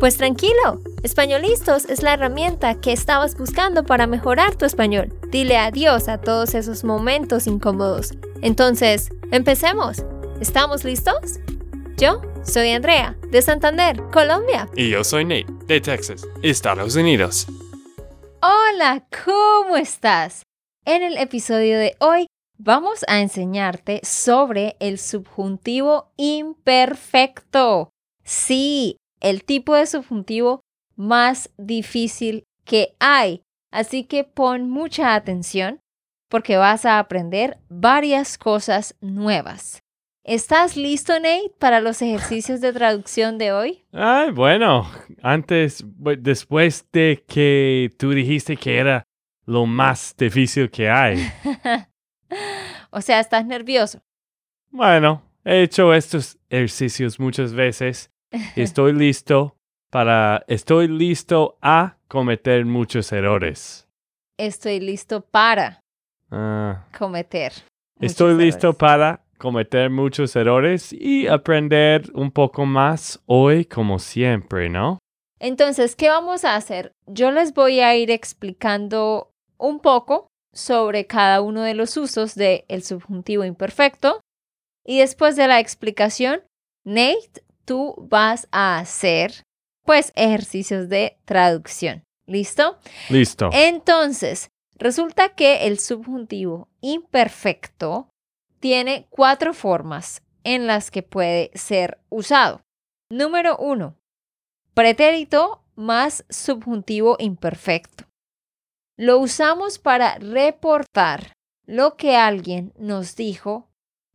Pues tranquilo, Españolistos es la herramienta que estabas buscando para mejorar tu español. Dile adiós a todos esos momentos incómodos. Entonces, empecemos. ¿Estamos listos? Yo soy Andrea, de Santander, Colombia. Y yo soy Nate, de Texas, Estados Unidos. Hola, ¿cómo estás? En el episodio de hoy vamos a enseñarte sobre el subjuntivo imperfecto. Sí, el tipo de subjuntivo más difícil que hay. Así que pon mucha atención porque vas a aprender varias cosas nuevas. ¿Estás listo, Nate, para los ejercicios de traducción de hoy? Ay, bueno, antes, después de que tú dijiste que era lo más difícil que hay. o sea, ¿estás nervioso? Bueno, he hecho estos ejercicios muchas veces Estoy listo para, estoy listo a cometer muchos errores. Estoy listo para ah. cometer. Estoy listo para cometer muchos errores y aprender un poco más hoy como siempre, ¿no? Entonces, ¿qué vamos a hacer? Yo les voy a ir explicando un poco sobre cada uno de los usos del subjuntivo imperfecto y después de la explicación, Nate tú vas a hacer pues ejercicios de traducción. ¿Listo? Listo. Entonces, resulta que el subjuntivo imperfecto tiene cuatro formas en las que puede ser usado. Número uno, pretérito más subjuntivo imperfecto. Lo usamos para reportar lo que alguien nos dijo,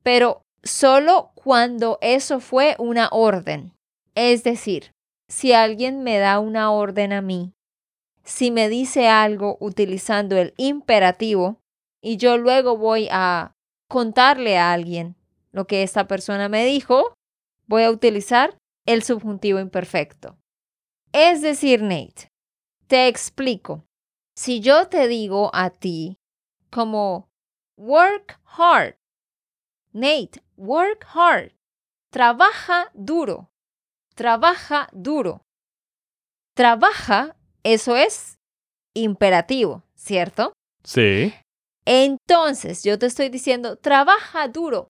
pero solo cuando eso fue una orden. Es decir, si alguien me da una orden a mí, si me dice algo utilizando el imperativo y yo luego voy a contarle a alguien lo que esta persona me dijo, voy a utilizar el subjuntivo imperfecto. Es decir, Nate, te explico. Si yo te digo a ti como work hard, Nate, work hard. Trabaja duro. Trabaja duro. Trabaja, eso es imperativo, ¿cierto? Sí. Entonces, yo te estoy diciendo, trabaja duro.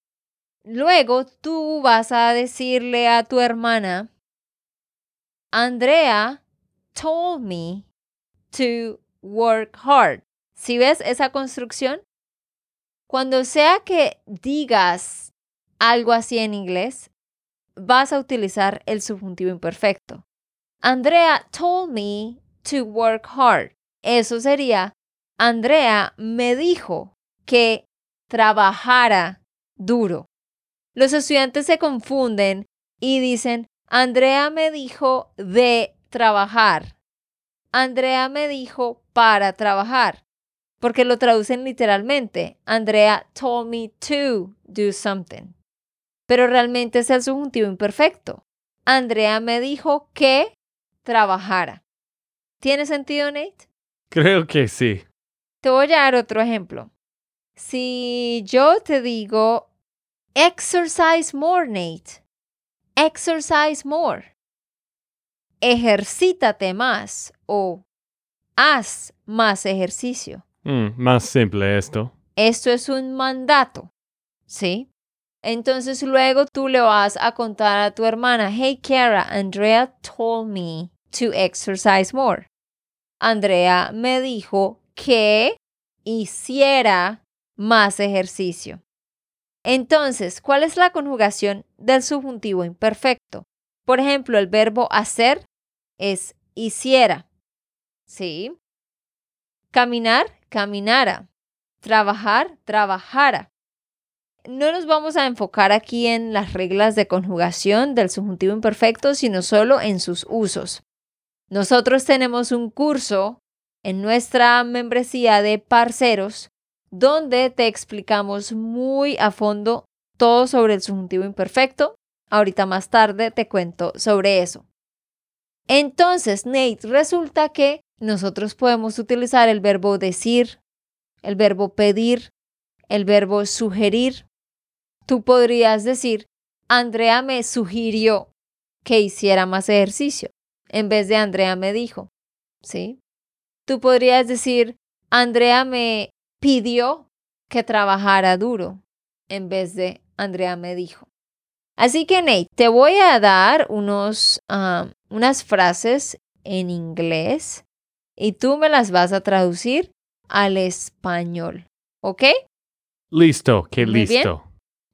Luego tú vas a decirle a tu hermana, Andrea told me to work hard. Si ves esa construcción, cuando sea que digas algo así en inglés, vas a utilizar el subjuntivo imperfecto. Andrea told me to work hard. Eso sería, Andrea me dijo que trabajara duro. Los estudiantes se confunden y dicen, Andrea me dijo de trabajar. Andrea me dijo para trabajar porque lo traducen literalmente. Andrea told me to do something. Pero realmente es el subjuntivo imperfecto. Andrea me dijo que trabajara. ¿Tiene sentido, Nate? Creo que sí. Te voy a dar otro ejemplo. Si yo te digo, exercise more, Nate. Exercise more. Ejercítate más o haz más ejercicio. Mm, más simple esto. Esto es un mandato, ¿sí? Entonces luego tú le vas a contar a tu hermana, hey Kara, Andrea told me to exercise more. Andrea me dijo que hiciera más ejercicio. Entonces, ¿cuál es la conjugación del subjuntivo imperfecto? Por ejemplo, el verbo hacer es hiciera. ¿Sí? Caminar caminara, trabajar, trabajara. No nos vamos a enfocar aquí en las reglas de conjugación del subjuntivo imperfecto, sino solo en sus usos. Nosotros tenemos un curso en nuestra membresía de parceros donde te explicamos muy a fondo todo sobre el subjuntivo imperfecto. Ahorita más tarde te cuento sobre eso. Entonces, Nate, resulta que nosotros podemos utilizar el verbo decir, el verbo pedir, el verbo sugerir. Tú podrías decir, Andrea me sugirió que hiciera más ejercicio, en vez de Andrea me dijo, ¿sí? Tú podrías decir, Andrea me pidió que trabajara duro, en vez de Andrea me dijo. Así que Nate, te voy a dar unos, ah, unas frases en inglés y tú me las vas a traducir al español, ¿ok? Listo, que Muy bien. listo.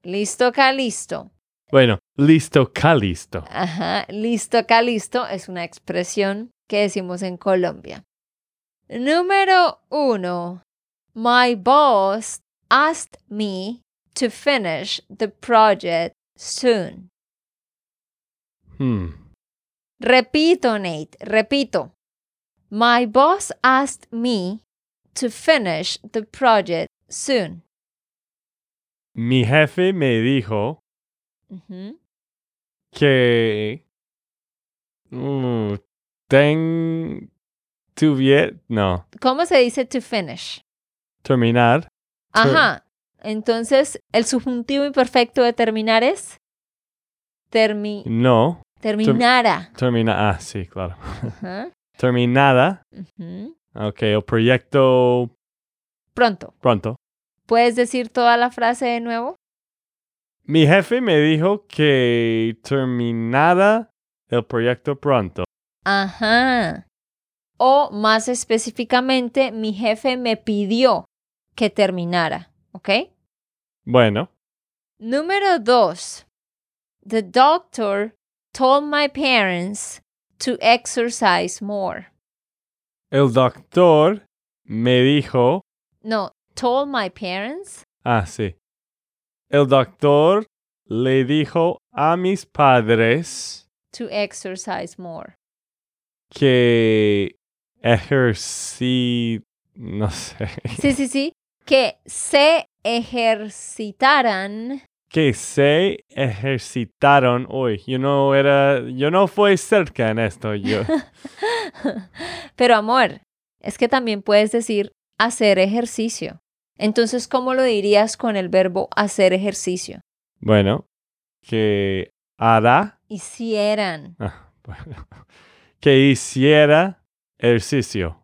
Listo, acá, listo. Bueno, listo, calisto. Ajá, listo, acá, listo es una expresión que decimos en Colombia. Número uno. My boss asked me to finish the project soon. Hmm. Repito, Nate, repito. My boss asked me to finish the project soon. Mi jefe me dijo Ujú. que mm, ten tuviera no ¿Cómo se dice to finish? terminar Ajá. Entonces, el subjuntivo imperfecto de terminar es termi no terminara. termina ah sí claro Ajá. Terminada Ujú. ok el proyecto Pronto. pronto ¿Puedes decir toda la frase de nuevo? mi jefe me dijo que terminada el proyecto pronto Ajá. O más específicamente, mi jefe me pidió que terminara. ¿Ok? bueno Número dos. The doctor told my parents to exercise more. el doctor me dijo No, told my parents. ah sí el doctor le dijo a mis padres to exercise more. que ejercí, no sé, Sí, sí, sí. Que se ejercitaran. Que se ejercitaron hoy. Yo no era, yo no fui cerca en esto. Yo, Pero amor, es que también puedes decir hacer ejercicio. Entonces, ¿cómo lo dirías con el verbo hacer ejercicio? bueno, que hará, Hicieran. ah, bueno, que hiciera ejercicio.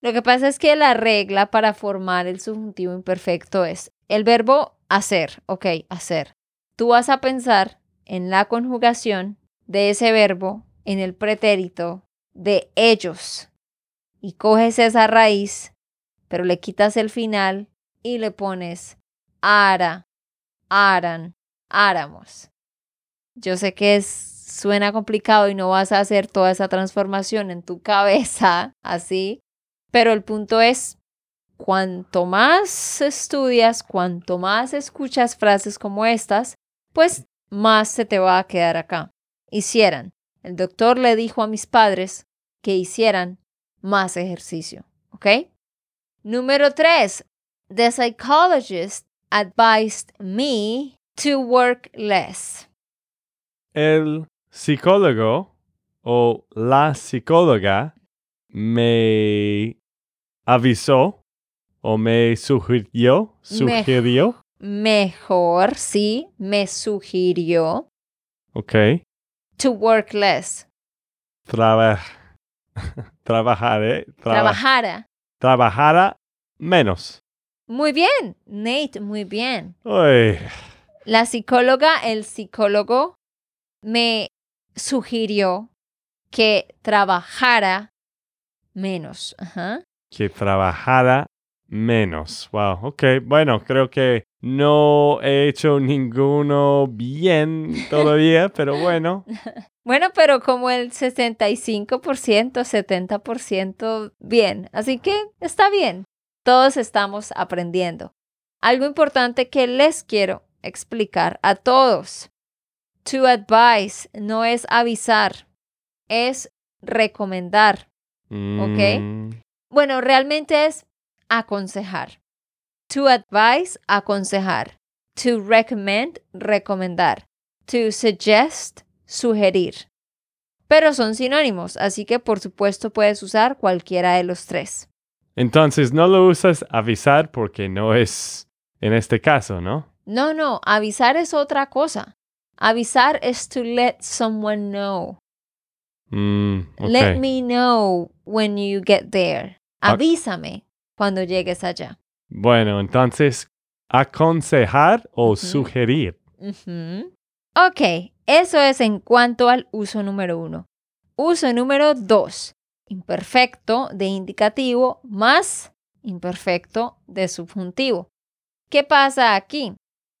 Lo que pasa es que la regla para formar el subjuntivo imperfecto es el verbo hacer, ok, hacer. Tú vas a pensar en la conjugación de ese verbo en el pretérito de ellos y coges esa raíz, pero le quitas el final y le pones ara, aran, áramos. Yo sé que es, suena complicado y no vas a hacer toda esa transformación en tu cabeza así, pero el punto es, cuanto más estudias, cuanto más escuchas frases como estas, pues más se te va a quedar acá. Hicieran. El doctor le dijo a mis padres que hicieran más ejercicio, ¿ok? Número tres. The psychologist advised me to work less. El psicólogo o la psicóloga me avisó o me sugirió, sugirió, Mejor, sí, me sugirió ok, to work less. traba- trabajaré, traba- Trabajara. trabajara menos. Muy bien, Nate, muy bien. Uy, La psicóloga, el psicólogo me sugirió que trabajara menos. Ajá. que trabajara menos. Wow, ok, bueno, creo que no he hecho ninguno bien todavía, pero bueno, Bueno, pero como el 65%, 70% bien. Así que está bien. Todos estamos aprendiendo. Algo importante que les quiero explicar a todos. To advise no es avisar, es recomendar. mm, Bueno, realmente es aconsejar. To advise, aconsejar. To recommend, recomendar. To suggest, sugerir. Pero son sinónimos, así que por supuesto puedes usar cualquiera de los tres. Entonces no lo usas avisar porque no es en este caso, ¿no? No, no, avisar es otra cosa. Avisar es to let someone know. Mm, Let me know when you get there. Avísame cuando llegues allá. Bueno, entonces, aconsejar o sugerir. Ujú. Ok, eso es en cuanto al uso número uno. Uso número dos. Imperfecto de indicativo más imperfecto de subjuntivo. ¿Qué pasa aquí?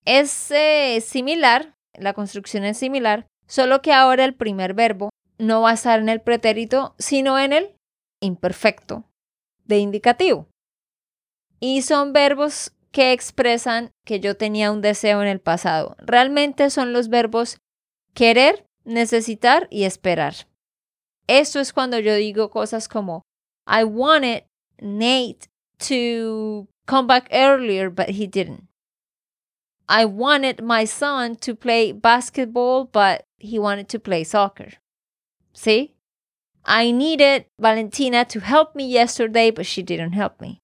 Es eh, similar, la construcción es similar, solo que ahora el primer verbo no va a estar en el pretérito, sino en el imperfecto de indicativo. Y son verbos que expresan que yo tenía un deseo en el pasado. Realmente son los verbos querer, necesitar y esperar. Esto es cuando yo digo cosas como I wanted Nate to come back earlier, but he didn't. I wanted my son to play basketball, but he wanted to play soccer. ¿Sí? I needed Valentina to help me yesterday, but she didn't help me.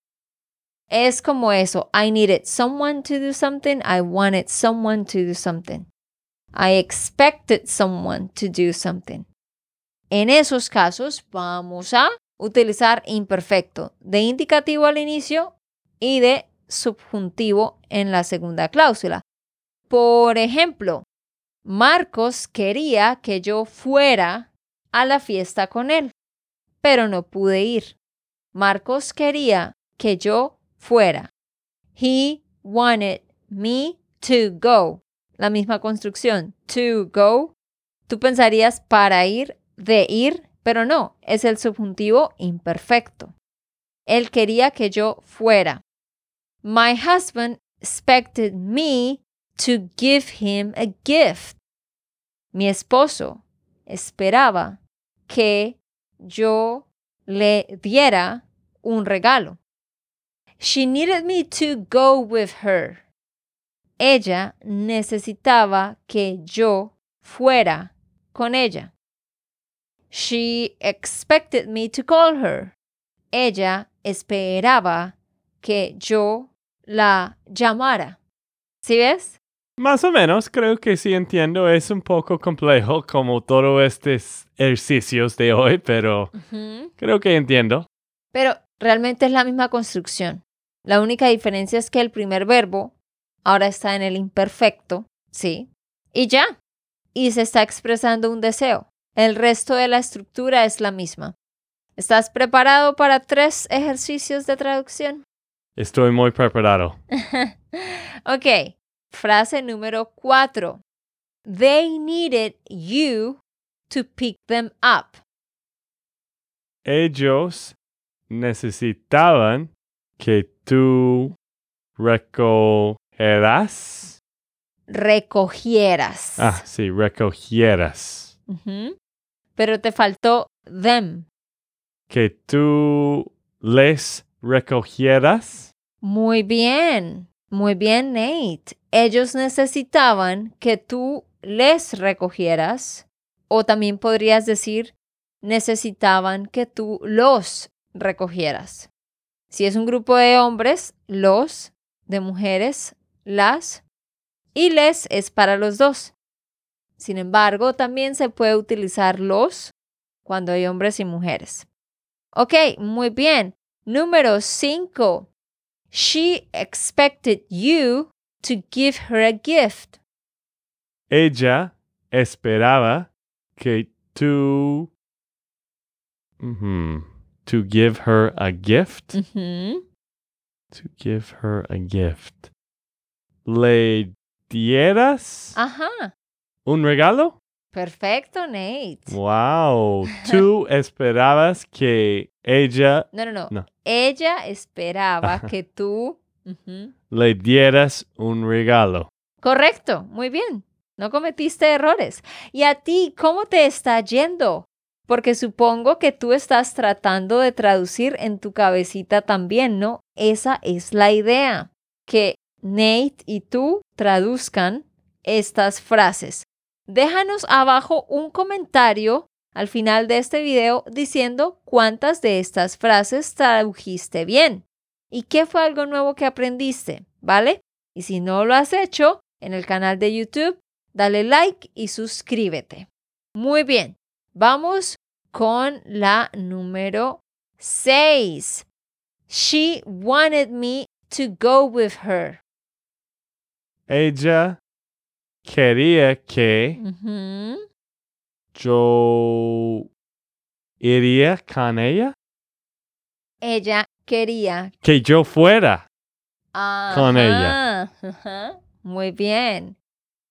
Es como eso. I needed someone to do something. I wanted someone to do something. I expected someone to do something. En esos casos vamos a utilizar imperfecto de indicativo al inicio y de subjuntivo en la segunda cláusula. Por ejemplo, Marcos quería que yo fuera a la fiesta con él, pero no pude ir. Marcos quería que yo fuera. He wanted me to go. La misma construcción, to go. Tú pensarías para ir, de ir, pero no, es el subjuntivo imperfecto. Él quería que yo fuera. My husband expected me to give him a gift. Mi esposo esperaba que yo le diera un regalo. She needed me to go with her. Ella necesitaba que yo fuera con ella. She expected me to call her. Ella esperaba que yo la llamara. ¿Sí ves? Más o menos, creo que sí entiendo. Es un poco complejo como todos estos ejercicios de hoy, pero creo que entiendo. Pero realmente es la misma construcción. La única diferencia es que el primer verbo ahora está en el imperfecto, ¿sí? Y ya. Y se está expresando un deseo. El resto de la estructura es la misma. ¿Estás preparado para tres ejercicios de traducción? Estoy muy preparado. ok, frase número cuatro. They needed you to pick them up. Ellos necesitaban que tú recogerás. Recogieras. Ah, sí, recogieras. Pero te faltó them. Que tú les recogieras. Muy bien, muy bien, Nate. Ellos necesitaban que tú les recogieras o también podrías decir necesitaban que tú los recogieras. Si es un grupo de hombres, los, de mujeres, las, y les es para los dos. Sin embargo, también se puede utilizar los cuando hay hombres y mujeres. Ok, muy bien. Número 5. She expected you to give her a gift. Ella esperaba que tú. To give her a gift. Ujú. To give her a gift. ¿Le dieras Ajá. un regalo? Perfecto, Nate. Wow. Tú esperabas que ella No, no, no. No. Ella esperaba Ajá. que tú... Le dieras un regalo. Correcto, muy bien. No cometiste errores. ¿Y a ti cómo te está yendo? Porque supongo que tú estás tratando de traducir en tu cabecita también, ¿no? Esa es la idea, que Nate y tú traduzcan estas frases. Déjanos abajo un comentario al final de este video diciendo cuántas de estas frases tradujiste bien y qué fue algo nuevo que aprendiste, ¿vale? Y si no lo has hecho en el canal de YouTube, dale like y suscríbete. Muy bien, vamos con la número 6. She wanted me to go with her. Ella quería que yo iría con ella, Ella quería. que yo fuera. Con ella. Muy bien.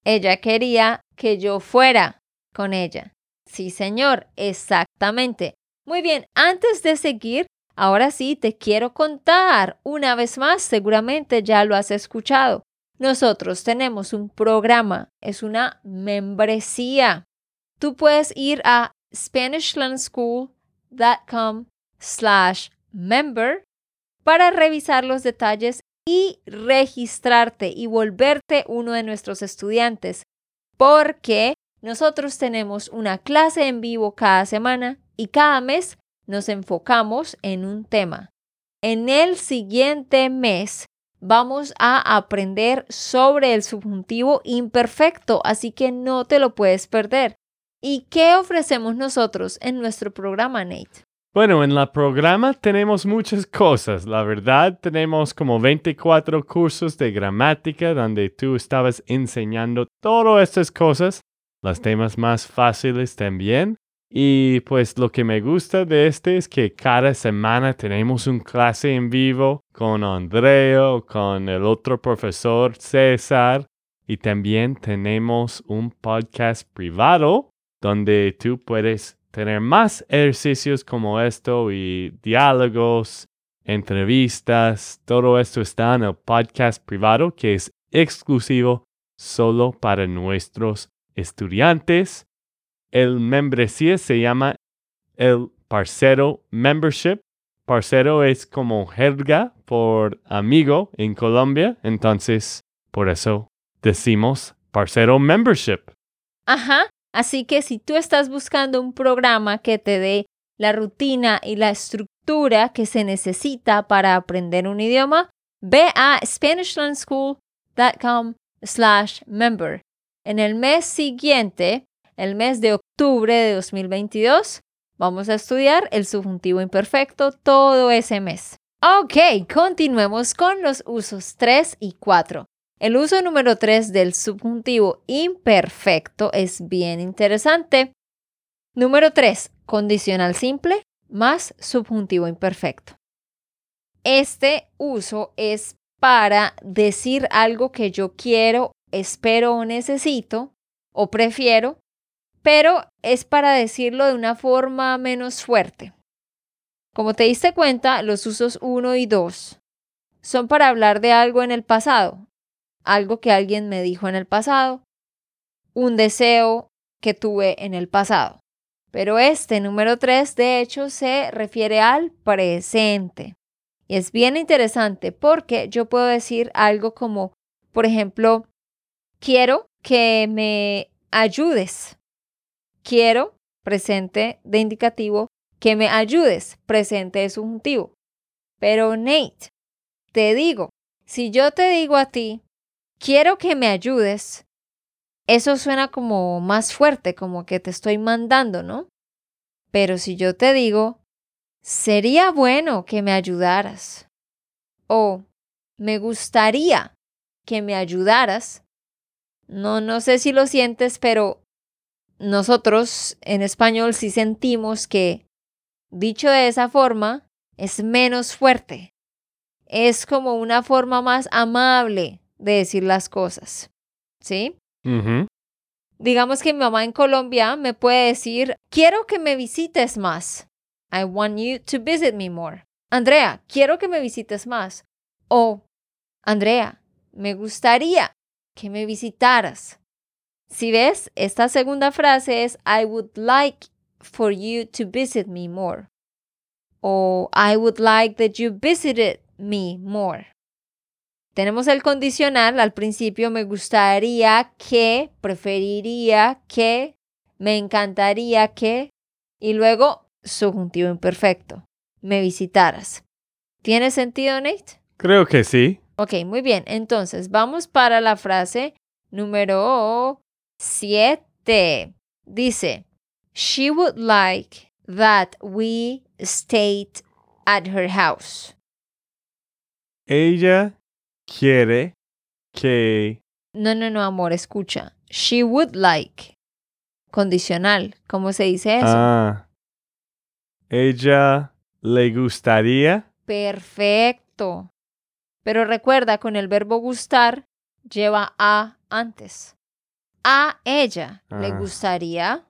Ella quería que yo fuera con ella. Sí, señor, exactamente. Muy bien, antes de seguir, ahora sí te quiero contar una vez más, seguramente ya lo has escuchado. Nosotros tenemos un programa, es una membresía. Tú puedes ir a SpanishLandSchool.com slash member para revisar los detalles y registrarte y volverte uno de nuestros estudiantes, porque nosotros tenemos una clase en vivo cada semana y cada mes nos enfocamos en un tema. En el siguiente mes vamos a aprender sobre el subjuntivo imperfecto, así que no te lo puedes perder. ¿Y qué ofrecemos nosotros en nuestro programa, Nate? Bueno, en la programa tenemos muchas cosas. La verdad, tenemos como 24 cursos de gramática donde tú estabas enseñando todas estas cosas, los temas más fáciles también. Y pues lo que me gusta de este es que cada semana tenemos un clase en vivo con Andrea o con el otro profesor César. Y también tenemos un podcast privado donde tú puedes tener más ejercicios como esto y diálogos, entrevistas, todo esto está en el podcast privado que es exclusivo solo para nuestros estudiantes. El membresía se llama el Parcero Membership. Parcero es como jerga por amigo en Colombia, entonces por eso decimos Parcero Membership. Ajá, así que si tú estás buscando un programa que te dé la rutina y la estructura que se necesita para aprender un idioma, ve a SpanishLandSchool.com slash member. En el mes siguiente, el mes de octubre de 2022, vamos a estudiar el subjuntivo imperfecto todo ese mes. Ok, continuemos con los usos 3 y 4. El uso número 3 del subjuntivo imperfecto es bien interesante. Número 3, condicional simple más subjuntivo imperfecto. Este uso es para decir algo que yo quiero, espero o necesito o prefiero, pero es para decirlo de una forma menos fuerte. Como te diste cuenta, los usos 1 y 2 son para hablar de algo en el pasado, algo que alguien me dijo en el pasado, un deseo que tuve en el pasado. Pero este número 3 de hecho se refiere al presente. Y es bien interesante porque yo puedo decir algo como, por ejemplo, quiero que me ayudes. Quiero, presente de indicativo, que me ayudes, presente de subjuntivo. Pero Nate, te digo, si yo te digo a ti, quiero que me ayudes, eso suena como más fuerte, como que te estoy mandando, ¿no? Pero si yo te digo, sería bueno que me ayudaras, o me gustaría que me ayudaras, no, no sé si lo sientes, pero nosotros en español sí sentimos que, dicho de esa forma, es menos fuerte. Es como una forma más amable de decir las cosas. ¿Sí? Digamos que mi mamá en Colombia me puede decir, quiero que me visites más. I want you to visit me more. Andrea, quiero que me visites más. O, Andrea, me gustaría que me visitaras. Si ves, esta segunda frase es I would like for you to visit me more. O I would like that you visited me more. Tenemos el condicional al principio, me gustaría que, preferiría que, me encantaría que, y luego subjuntivo imperfecto, me visitaras. ¿Tiene sentido, Nate? Creo que sí. Ok, muy bien. Entonces, vamos para la frase número 7. Dice, She would like that we stayed at her house. Ella quiere que... No, no, no, amor, escucha. She would like. Condicional. ¿Cómo se dice eso? Ah. Ella le gustaría. Perfecto. Pero recuerda, con el verbo gustar lleva a antes. A ella le Ah. gustaría.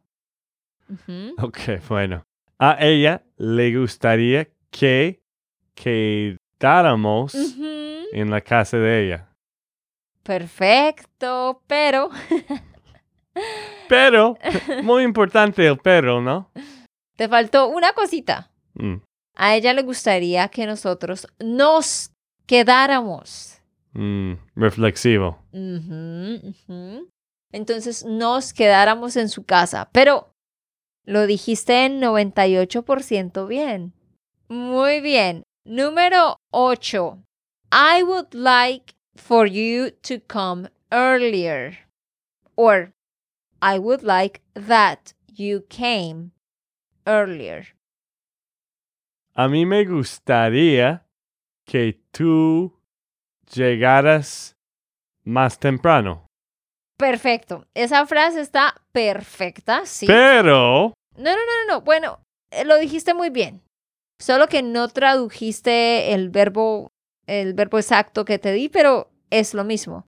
Ujú. Ok, bueno. A ella le gustaría que quedáramos en la casa de ella. Perfecto, pero Pero, muy importante el pero, ¿no? te faltó una cosita. Mm, A ella le gustaría que nosotros nos quedáramos. mm, reflexivo. Entonces nos quedáramos en su casa, pero lo dijiste en 98% bien. Muy bien. Número 8. I would like for you to come earlier. Or I would like that you came earlier. A mí me gustaría que tú llegaras más temprano. Perfecto. Esa frase está perfecta, sí. Pero, No, no, no, no, no. Bueno, eh, lo dijiste muy bien. Solo que no tradujiste el verbo, el verbo exacto que te di, pero es lo mismo.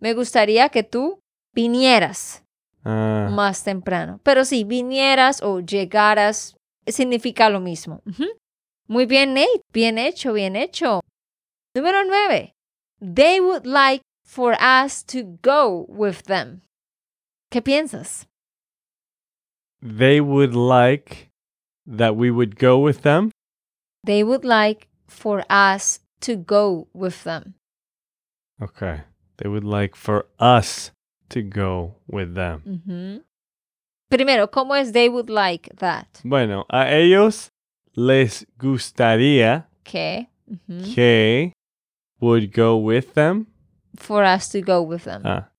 Me gustaría que tú vinieras ah, más temprano. Pero sí, vinieras o llegaras significa lo mismo. Muy bien, Nate. Bien hecho, bien hecho. Número nueve. They would like for us to go with them. ¿Qué piensas? they would like that we would go with them. They would like for us to go with them. Okay. They would like for us to go with them. Primero, ¿cómo es they would like that? Bueno, a ellos les gustaría. Ujú. que would go with them. For us to go with them. Ah,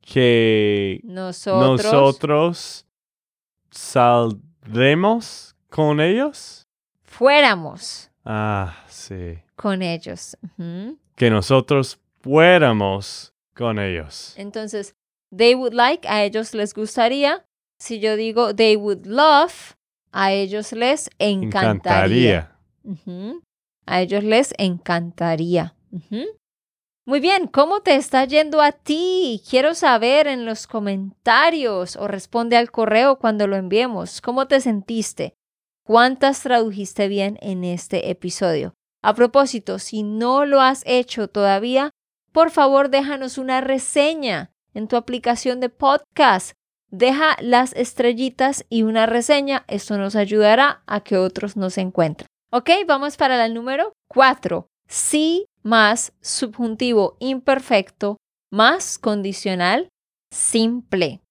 que Nosotros. nosotros saldremos con ellos. Fuéramos Ah, sí. con ellos. Que nosotros fuéramos con ellos. Entonces, they would like, a ellos les gustaría. Si yo digo they would love, a ellos les encantaría. A ellos les encantaría. Muy bien, ¿cómo te está yendo a ti? Quiero saber en los comentarios o responde al correo cuando lo enviemos. ¿Cómo te sentiste? ¿Cuántas tradujiste bien en este episodio? A propósito, si no lo has hecho todavía, por favor déjanos una reseña en tu aplicación de podcast. Deja las estrellitas y una reseña. Esto nos ayudará a que otros nos encuentren. Ok, vamos para el número 4. Sí más subjuntivo imperfecto más condicional simple.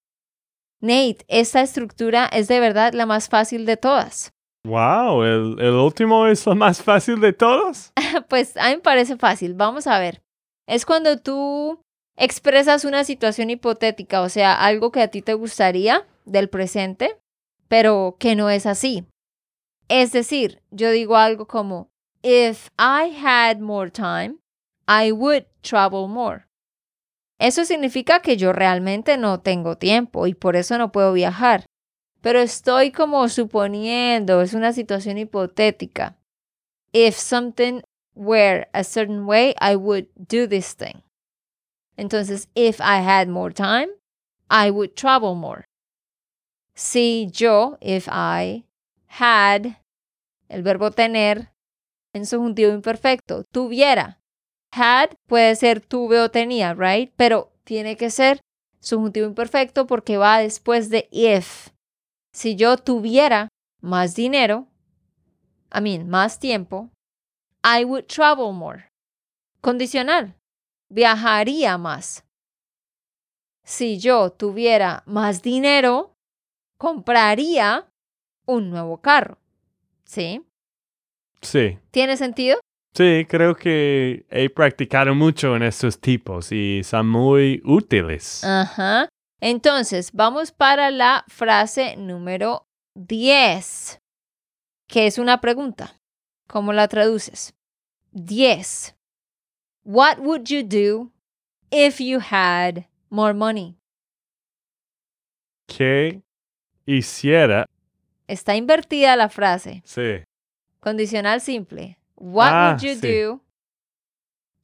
Nate, esta estructura es de verdad la más fácil de todas. Wow, el, el último es lo más fácil de todos. Pues a mí me parece fácil. Vamos a ver. Es cuando tú expresas una situación hipotética, o sea, algo que a ti te gustaría del presente, pero que no es así. Es decir, yo digo algo como, if I had more time, I would travel more. Eso significa que yo realmente no tengo tiempo y por eso no puedo viajar. Pero estoy como suponiendo, es una situación hipotética. If something were a certain way, I would do this thing. Entonces, if I had more time, I would travel more. Si yo, if I had, el verbo tener, en subjuntivo imperfecto, tuviera. Had puede ser tuve o tenía, right? Pero tiene que ser subjuntivo imperfecto porque va después de if. si yo tuviera más dinero, I mean, más tiempo, I would travel more. Condicional. Viajaría más. Si yo tuviera más dinero, compraría un nuevo carro. ¿Sí? Sí. ¿Tiene sentido? Sí, creo que he practicado mucho en estos tipos y son muy útiles. Ajá. Entonces, vamos para la frase número 10, que es una pregunta. ¿Cómo la traduces? 10. What would you do if you had more money? ¿Qué hiciera? Está invertida la frase. Sí. Condicional simple. What Ah, would you sí. do?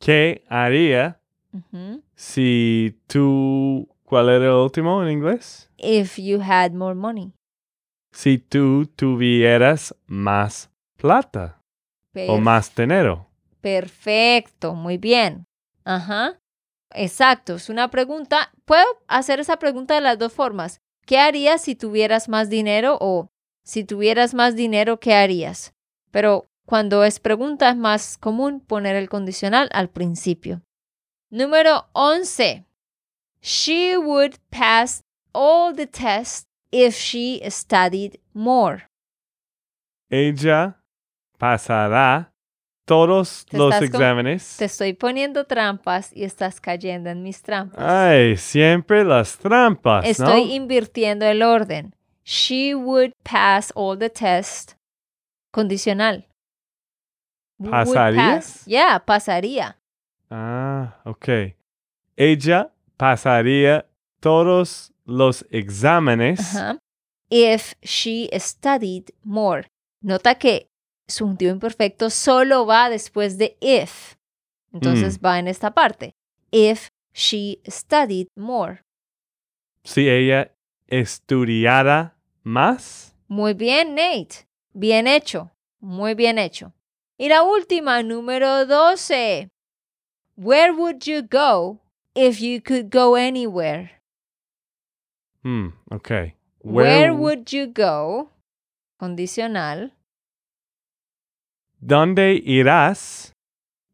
¿Qué haría Ujú. si tú... ¿Cuál era el último en inglés? If you had more money. Si tú tuvieras más plata o más dinero. Perfecto, muy bien. Ajá. Exacto, es una pregunta. Puedo hacer esa pregunta de las dos formas. ¿Qué harías si tuvieras más dinero o si tuvieras más dinero, qué harías? Pero cuando es pregunta es más común poner el condicional al principio. Número 11. She would pass all the tests if she studied more. Ella pasará todos Te los con- exámenes. Te estoy poniendo trampas y estás cayendo en mis trampas. Ay, siempre las trampas, ¿no? Estoy invirtiendo el orden. She would pass all the tests. Condicional. ¿Pasaría? pass. Yeah, pasaría. Ah, ok. Ella pasaría todos los exámenes. If she studied more. Nota que subjuntivo imperfecto solo va después de if. Entonces va en esta parte. If she studied more. Si ella estudiara más. Muy bien, Nate. Bien hecho. Muy bien hecho. Y la última, número 12. Where would you go if you could go anywhere? Hmm, ok. Where, w- would you go? Condicional. ¿Dónde irás?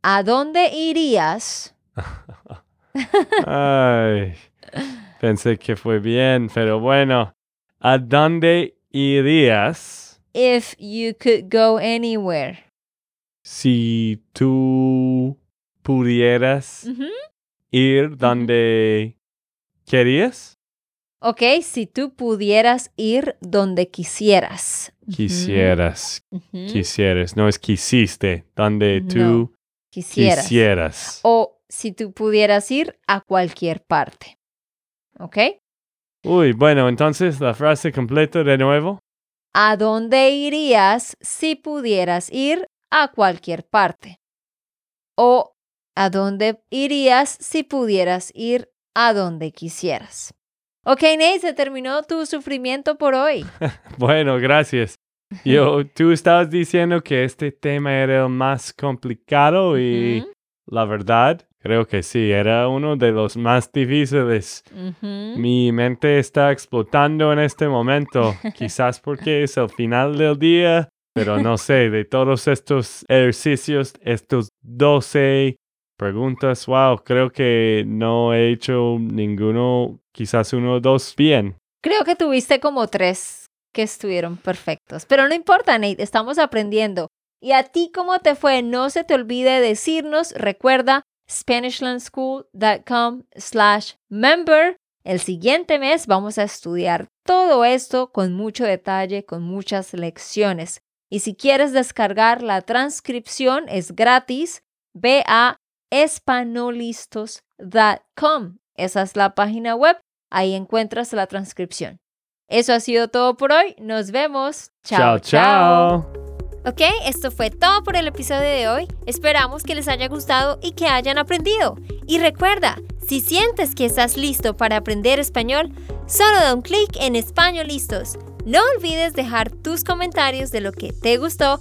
¿A dónde irías? Ay, pensé que fue bien, pero bueno. ¿A dónde irías If you could go anywhere. si tú pudieras Ujú. ir donde querías? Ok, si tú pudieras ir donde quisieras. Quisieras, quisieras. No es quisiste, donde tú No, Quisieras. quisieras. o si tú pudieras ir a cualquier parte. ¿Ok? Uy, bueno, entonces la frase completa de nuevo. ¿A dónde irías si pudieras ir a cualquier parte? O ¿a dónde irías si pudieras ir a donde quisieras? Ok, Nate, se terminó tu sufrimiento por hoy. Bueno, gracias. Yo, tú estabas diciendo que este tema era el más complicado y Ujú, la verdad, creo que sí, era uno de los más difíciles. ujú. Mi mente está explotando en este momento, quizás porque es el final del día, pero no sé, de todos estos ejercicios, estos 12 preguntas, wow, creo que no he hecho ninguno, quizás uno o dos bien. Creo que tuviste como tres que estuvieron perfectos. Pero no importa, Nate, estamos aprendiendo. ¿Y a ti cómo te fue? No se te olvide decirnos, recuerda, SpanishLandSchool.com slash member. El siguiente mes vamos a estudiar todo esto con mucho detalle, con muchas lecciones. Y si quieres descargar la transcripción, es gratis. Ve a espanolistos.com. Esa es la página web. Ahí encuentras la transcripción. Eso ha sido todo por hoy. Nos vemos. Chao, chao. Ok, esto fue todo por el episodio de hoy. Esperamos que les haya gustado y que hayan aprendido. Y recuerda, si sientes que estás listo para aprender español, solo da un clic en Español Listos. No olvides dejar tus comentarios de lo que te gustó